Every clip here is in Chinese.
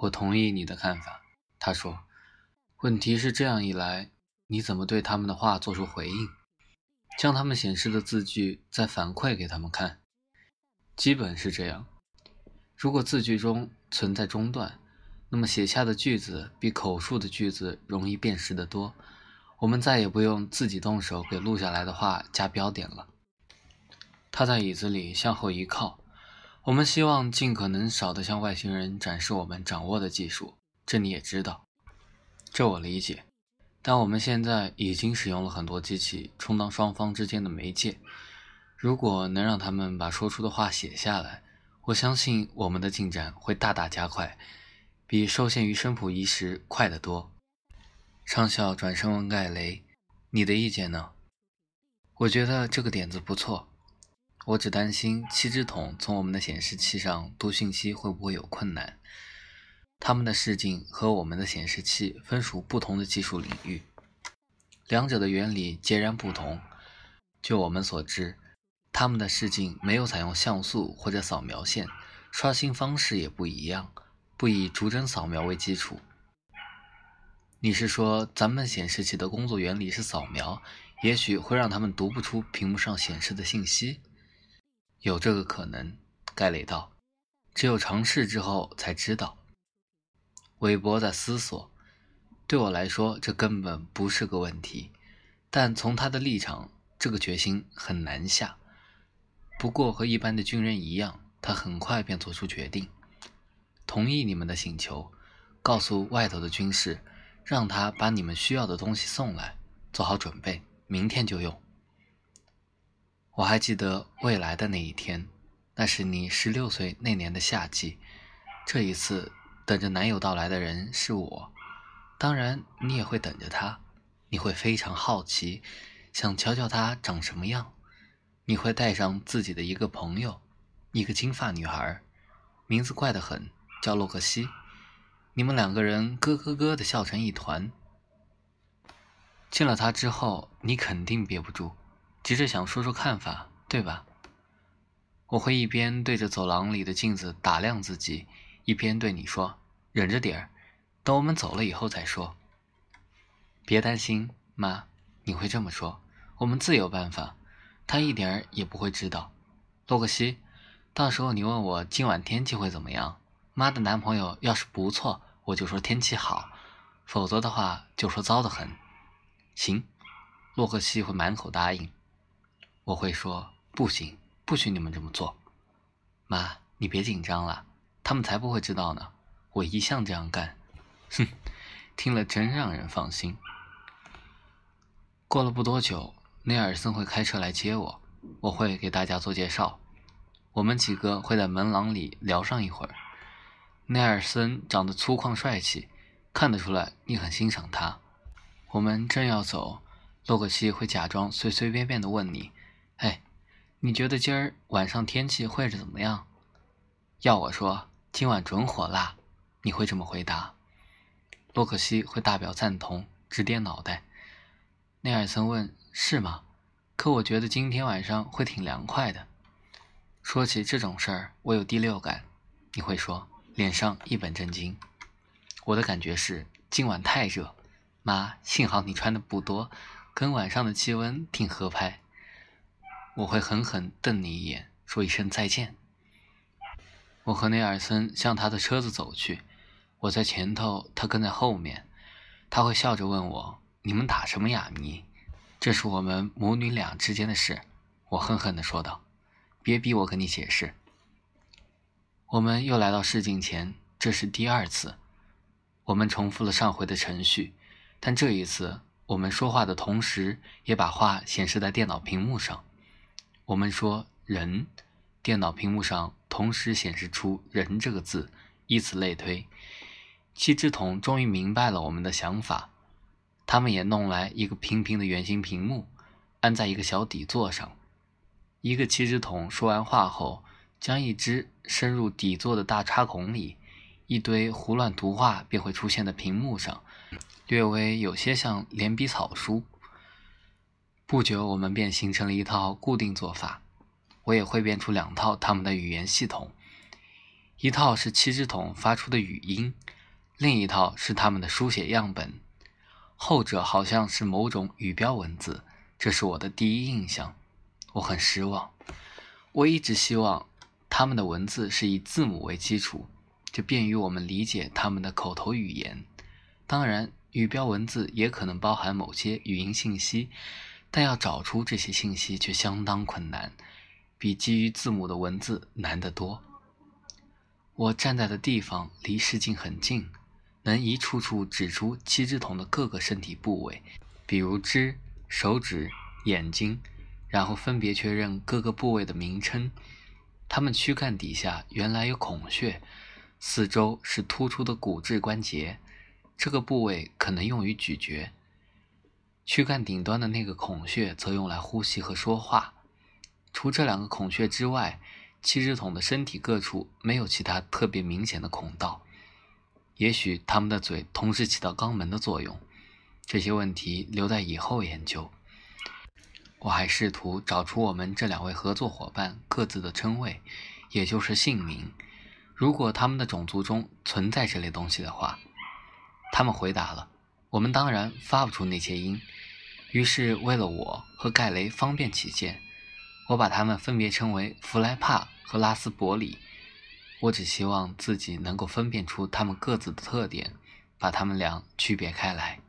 我同意你的看法。他说：“问题是这样一来，你怎么对他们的话做出回应？将他们显示的字句再反馈给他们看？基本是这样。如果字句中存在中断，那么写下的句子比口述的句子容易辨识得多。我们再也不用自己动手给录下来的话加标点了。”他在椅子里向后一靠。我们希望尽可能少地向外星人展示我们掌握的技术，这你也知道，这我理解。但我们现在已经使用了很多机器充当双方之间的媒介。如果能让他们把说出的话写下来，我相信我们的进展会大大加快，比受限于声谱仪时快得多。上校转身问盖雷：“你的意见呢？”我觉得这个点子不错。我只担心七只桶从我们的显示器上读信息会不会有困难。他们的视镜和我们的显示器分属不同的技术领域，两者的原理截然不同。就我们所知，他们的视镜没有采用像素或者扫描线，刷新方式也不一样，不以逐帧扫描为基础。你是说咱们显示器的工作原理是扫描，也许会让他们读不出屏幕上显示的信息？有这个可能，盖雷道。只有尝试之后才知道。韦伯在思索。对我来说，这根本不是个问题。但从他的立场，这个决心很难下。不过和一般的军人一样，他很快便做出决定，同意你们的请求，告诉外头的军士，让他把你们需要的东西送来，做好准备，明天就用。我还记得未来的那一天，那是你十六岁那年的夏季。这一次，等着男友到来的人是我，当然你也会等着他。你会非常好奇，想瞧瞧他长什么样。你会带上自己的一个朋友，一个金发女孩，名字怪得很，叫洛克西。你们两个人咯咯咯的笑成一团。见了他之后，你肯定憋不住。急着想说说看法，对吧？我会一边对着走廊里的镜子打量自己，一边对你说：“忍着点儿，等我们走了以后再说。”别担心，妈，你会这么说，我们自有办法，他一点儿也不会知道。洛克西，到时候你问我今晚天气会怎么样？妈的男朋友要是不错，我就说天气好；否则的话，就说糟得很。行，洛克西会满口答应。我会说不行，不许你们这么做。妈，你别紧张了，他们才不会知道呢。我一向这样干。哼，听了真让人放心。过了不多久，内尔森会开车来接我，我会给大家做介绍。我们几个会在门廊里聊上一会儿。内尔森长得粗犷帅气，看得出来你很欣赏他。我们正要走，洛克西会假装随随便便的问你。哎，你觉得今儿晚上天气会是怎么样？要我说，今晚准火辣。你会这么回答？洛克西会大表赞同，直点脑袋。内尔森问：“是吗？可我觉得今天晚上会挺凉快的。”说起这种事儿，我有第六感。你会说，脸上一本正经。我的感觉是今晚太热。妈，幸好你穿的不多，跟晚上的气温挺合拍。我会狠狠瞪你一眼，说一声再见。我和内尔森向他的车子走去，我在前头，他跟在后面。他会笑着问我：“你们打什么哑谜？”这是我们母女俩之间的事。我狠狠地说道：“别逼我跟你解释。”我们又来到试镜前，这是第二次。我们重复了上回的程序，但这一次，我们说话的同时，也把话显示在电脑屏幕上。我们说“人”，电脑屏幕上同时显示出“人”这个字，以此类推。七只桶终于明白了我们的想法，他们也弄来一个平平的圆形屏幕，安在一个小底座上。一个七只桶说完话后，将一只伸入底座的大插孔里，一堆胡乱图画便会出现在屏幕上，略微有些像连笔草书。不久，我们便形成了一套固定做法。我也会变出两套他们的语言系统，一套是七只桶发出的语音，另一套是他们的书写样本，后者好像是某种语标文字。这是我的第一印象，我很失望。我一直希望他们的文字是以字母为基础，就便于我们理解他们的口头语言。当然，语标文字也可能包含某些语音信息，但要找出这些信息却相当困难，比基于字母的文字难得多。我站在的地方离视镜很近，能一处处指出七只桶的各个身体部位，比如肢。手指、眼睛，然后分别确认各个部位的名称。它们躯干底下原来有孔穴，四周是突出的骨质关节，这个部位可能用于咀嚼。躯干顶端的那个孔穴则用来呼吸和说话。除这两个孔穴之外，七只桶的身体各处没有其他特别明显的孔道。也许它们的嘴同时起到肛门的作用。这些问题留在以后研究。我还试图找出我们这两位合作伙伴各自的称谓，也就是姓名。如果他们的种族中存在这类东西的话，他们回答了。我们当然发不出那些音，于是为了我和盖雷方便起见，我把他们分别称为弗莱帕和拉斯伯里。我只希望自己能够分辨出他们各自的特点，把他们俩区别开来。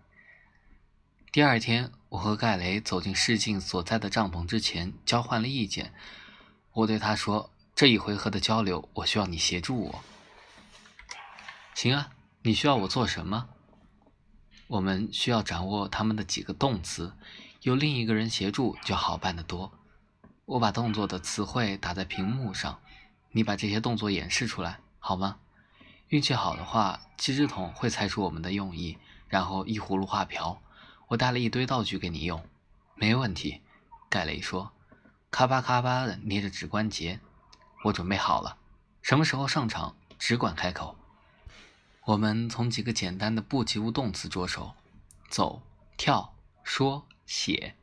第二天，我和盖雷走进试镜所在的帐篷之前，交换了意见。我对他说：“这一回合的交流，我需要你协助我。”“行啊，你需要我做什么？”“我们需要掌握他们的几个动词，有另一个人协助就好办得多。”我把动作的词汇打在屏幕上，你把这些动作演示出来好吗？运气好的话，七只桶会猜出我们的用意，然后一葫芦画瓢。我带了一堆道具给你用，没问题。盖雷说：“咔吧咔吧的捏着指关节。”我准备好了，什么时候上场只管开口。我们从几个简单的不及物动词着手：走、跳、说、写。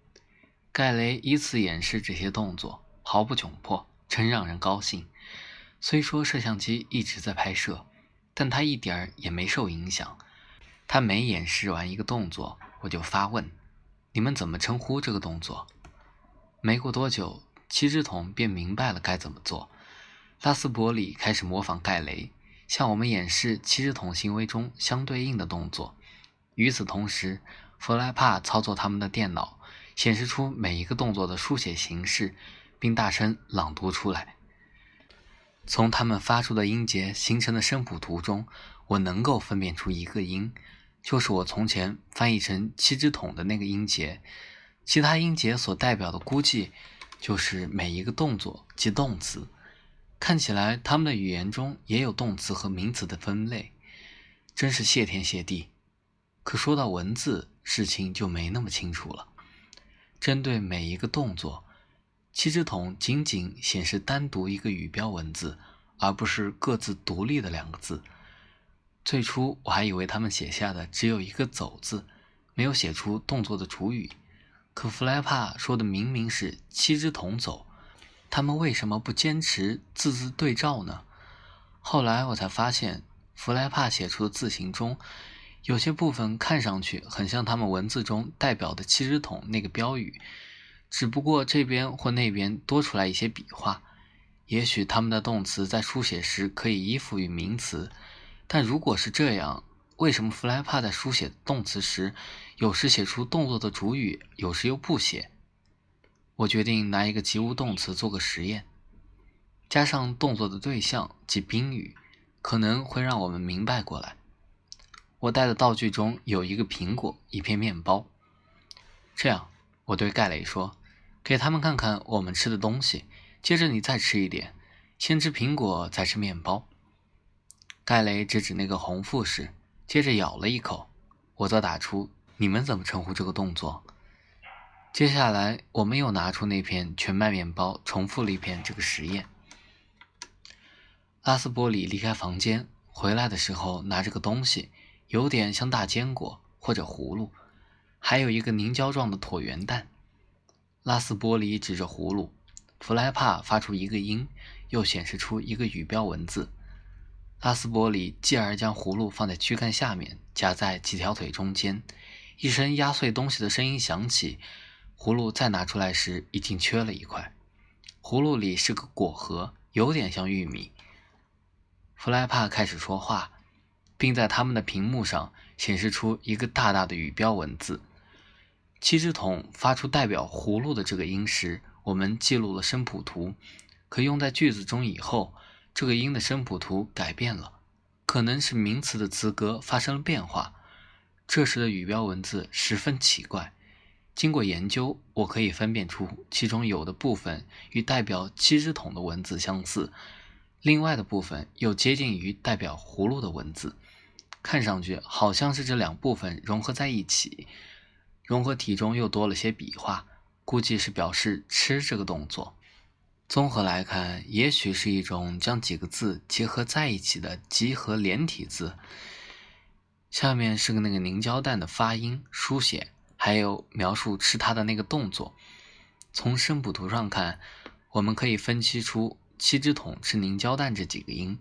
盖雷依次演示这些动作，毫不窘迫，真让人高兴。虽说摄像机一直在拍摄，但他一点儿也没受影响。他每演示完一个动作。我就发问：“你们怎么称呼这个动作？”没过多久，七只桶便明白了该怎么做。拉斯伯里开始模仿盖雷，向我们演示七只桶行为中相对应的动作。与此同时，弗莱帕操作他们的电脑，显示出每一个动作的书写形式，并大声朗读出来。从他们发出的音节形成的声谱图中，我能够分辨出一个音。就是我从前翻译成七只桶的那个音节，其他音节所代表的估计就是每一个动作及动词。看起来他们的语言中也有动词和名词的分类，真是谢天谢地。可说到文字，事情就没那么清楚了。针对每一个动作，七只桶仅仅显示单独一个语标文字，而不是各自独立的两个字。最初我还以为他们写下的只有一个“走”字，没有写出动作的主语。可弗莱帕说的明明是“七只桶走”，他们为什么不坚持字字对照呢？后来我才发现，弗莱帕写出的字形中，有些部分看上去很像他们文字中代表的“七只桶”那个标语，只不过这边或那边多出来一些笔画。也许他们的动词在书写时可以依附于名词。但如果是这样，为什么弗莱帕在书写动词时，有时写出动作的主语，有时又不写？我决定拿一个及物动词做个实验，加上动作的对象即宾语，可能会让我们明白过来。我带的道具中有一个苹果，一片面包。这样，我对盖雷说：“给他们看看我们吃的东西，接着你再吃一点，先吃苹果，再吃面包。”盖雷指指那个红富士，接着咬了一口。我则打出：“你们怎么称呼这个动作？”接下来，我们又拿出那片全麦面包，重复了一遍这个实验。拉斯波里离开房间回来的时候，拿着个东西，有点像大坚果或者葫芦，还有一个凝胶状的椭圆蛋。拉斯波里指着葫芦，弗莱帕发出一个音，又显示出一个语标文字。拉斯伯里继而将葫芦放在躯干下面，夹在几条腿中间。一声压碎东西的声音响起，葫芦再拿出来时，已经缺了一块。葫芦里是个果核，有点像玉米。弗莱帕开始说话，并在他们的屏幕上显示出一个大大的语标文字。七只桶发出代表“葫芦”的这个音时，我们记录了声谱图。可用在句子中以后，这个音的声谱图改变了，可能是名词的词格发生了变化。这时的语标文字十分奇怪。经过研究，我可以分辨出其中有的部分与代表七只桶的文字相似，另外的部分又接近于代表葫芦的文字。看上去好像是这两部分融合在一起。融合体中又多了些笔画，估计是表示吃这个动作。综合来看，也许是一种将几个字结合在一起的集合连体字。下面是个那个凝胶蛋的发音、书写，还有描述吃它的那个动作。从声谱图上看，我们可以分析出七只桶吃凝胶蛋这几个音。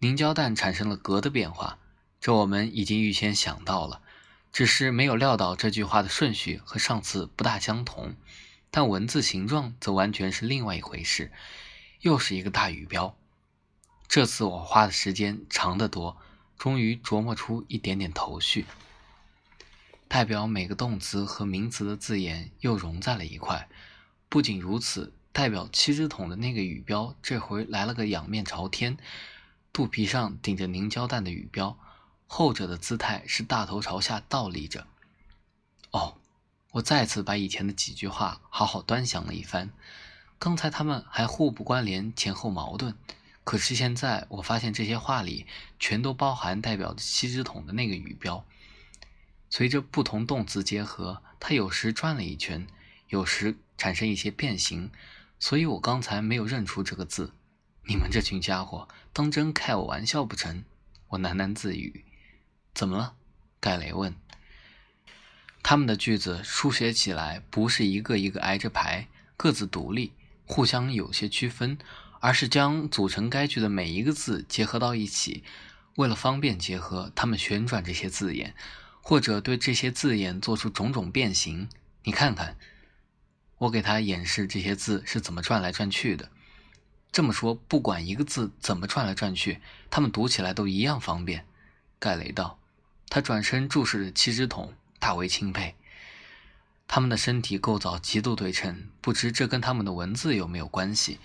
凝胶蛋产生了格的变化，这我们已经预先想到了，只是没有料到这句话的顺序和上次不大相同。但文字形状则完全是另外一回事，又是一个大语标。这次我花的时间长得多。终于琢磨出一点点头绪，代表每个动词和名词的字眼又融在了一块。不仅如此，代表七只桶的那个语标这回来了个仰面朝天，肚皮上顶着凝胶蛋的语标，后者的姿态是大头朝下倒立着。哦，我再次把以前的几句话好好端详了一番，刚才他们还互不关联，前后矛盾。可是现在我发现这些话里全都包含代表七只桶的那个语标，随着不同动词结合，它有时转了一圈，有时产生一些变形，所以我刚才没有认出这个字。你们这群家伙当真开我玩笑不成？我喃喃自语。怎么了？盖雷问。他们的句子书写起来不是一个一个挨着排，各自独立，互相有些区分。而是将组成该句的每一个字结合到一起，为了方便结合，他们旋转这些字眼，或者对这些字眼做出种种变形。你看看，我给他演示这些字是怎么转来转去的。这么说，不管一个字怎么转来转去，他们读起来都一样方便。盖雷道，他转身注视着七只桶，大为钦佩。他们的身体构造极度对称，不知这跟他们的文字有没有关系？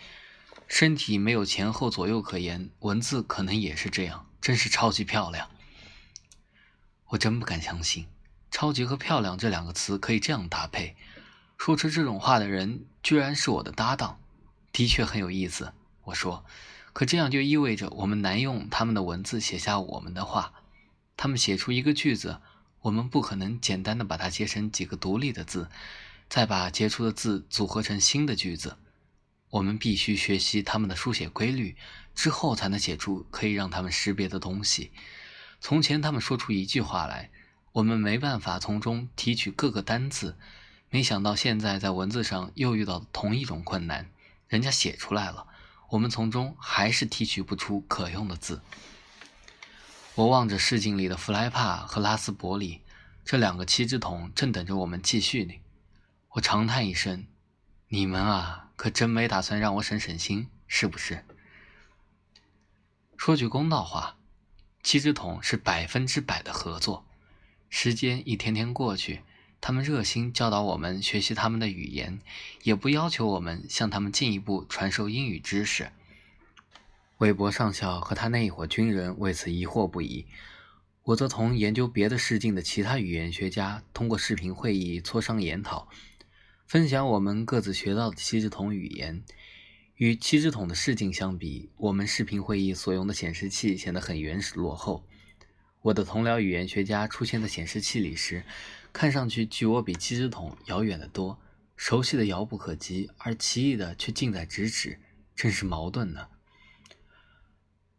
身体没有前后左右可言，文字可能也是这样，真是超级漂亮。我真不敢相信，超级和漂亮这两个词可以这样搭配。说出这种话的人居然是我的搭档，的确很有意思。我说，可这样就意味着我们难用他们的文字写下我们的话。他们写出一个句子，我们不可能简单的把它接成几个独立的字，再把结出的字组合成新的句子。我们必须学习他们的书写规律，之后才能写出可以让他们识别的东西。从前他们说出一句话来，我们没办法从中提取各个单字。没想到现在在文字上又遇到同一种困难，人家写出来了，我们从中还是提取不出可用的字。我望着市井里的弗莱帕和拉斯伯里，这两个七只桶正等着我们继续呢。我长叹一声：“你们啊！”可真没打算让我省省心，是不是？说句公道话，七只桶是百分之百的合作。时间一天天过去，他们热心教导我们学习他们的语言，也不要求我们向他们进一步传授英语知识。韦伯上校和他那一伙军人为此疑惑不已，我则同研究别的试镜的其他语言学家通过视频会议磋商研讨。分享我们各自学到的七只桶语言。与七只桶的试镜相比，我们视频会议所用的显示器显得很原始落后。我的同僚语言学家出现在显示器里时，看上去距我比七只桶遥远得多，熟悉的遥不可及，而奇异的却近在咫尺，真是矛盾呢。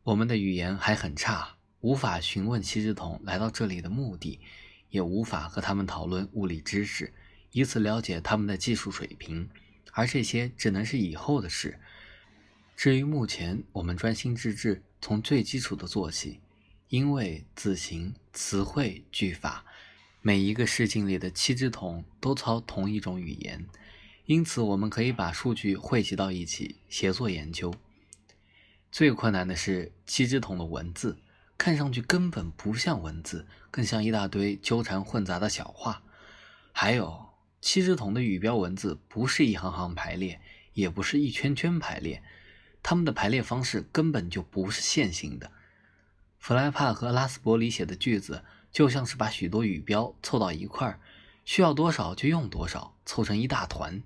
我们的语言还很差，无法询问七只桶来到这里的目的，也无法和他们讨论物理知识。以此了解他们的技术水平，而这些只能是以后的事。至于目前，我们专心致志从最基础的做起，因为字形、词汇、句法，每一个试镜里的七只桶都操同一种语言，因此我们可以把数据汇集到一起，协作研究。最困难的是七只桶的文字，看上去根本不像文字，更像一大堆纠缠混杂的小话。还有七只桶的语标文字不是一行行排列，也不是一圈圈排列。它们的排列方式根本就不是线性的。弗莱帕和拉斯伯里写的句子就像是把许多语标凑到一块儿，需要多少就用多少，凑成一大团。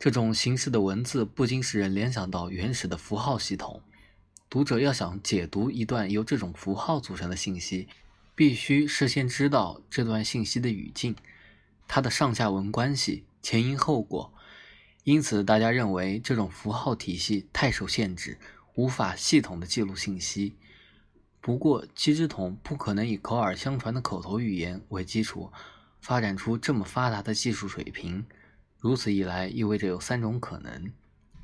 这种形式的文字不禁使人联想到原始的符号系统。读者要想解读一段由这种符号组成的信息，必须事先知道这段信息的语境、它的上下文关系、前因后果。因此，大家认为这种符号体系太受限制，无法系统的记录信息。不过，七只桶不可能以口耳相传的口头语言为基础，发展出这么发达的技术水平。如此一来，意味着有三种可能：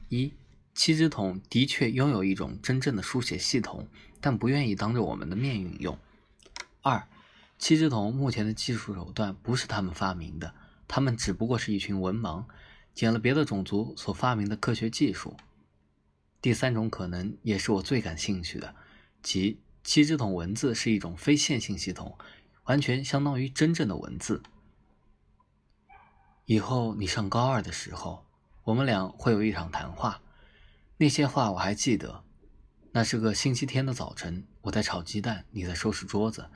一，七只桶的确拥有一种真正的书写系统，但不愿意当着我们的面运用；二，七只桶目前的技术手段不是他们发明的，他们只不过是一群文盲。捡了别的种族所发明的科学技术。第三种可能也是我最感兴趣的，即七只桶文字是一种非线性系统，完全相当于真正的文字。以后你上高二的时候，我们俩会有一场谈话。那些话我还记得。那是个星期天的早晨，我在炒鸡蛋，你在收拾桌子，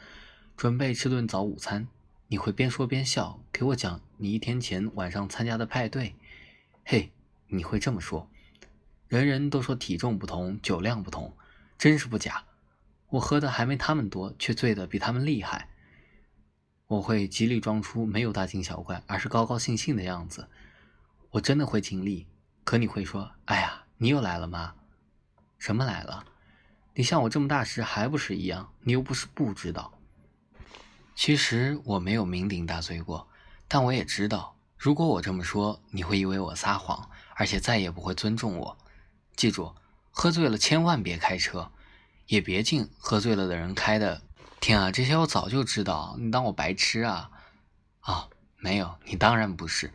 准备吃顿早午餐。你会边说边笑，给我讲你一天前晚上参加的派对。嘿，你会这么说？人人都说体重不同，酒量不同，真是不假。我喝的还没他们多，却醉得比他们厉害。我会极力装出没有大惊小怪，而是高高兴兴的样子。我真的会尽力。可你会说：“哎呀，你又来了吗？”什么来了？你像我这么大时还不是一样？你又不是不知道。其实我没有酩酊大醉过，但我也知道。如果我这么说，你会以为我撒谎，而且再也不会尊重我。记住，喝醉了千万别开车，也别进喝醉了的人开的。天啊，这些我早就知道，你当我白痴啊？啊，没有，你当然不是。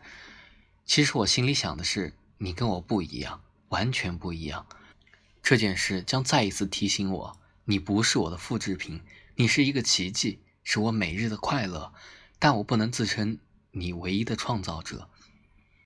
其实我心里想的是，你跟我不一样，完全不一样。这件事将再一次提醒我，你不是我的复制品，你是一个奇迹，是我每日的快乐，但我不能自称。你唯一的创造者。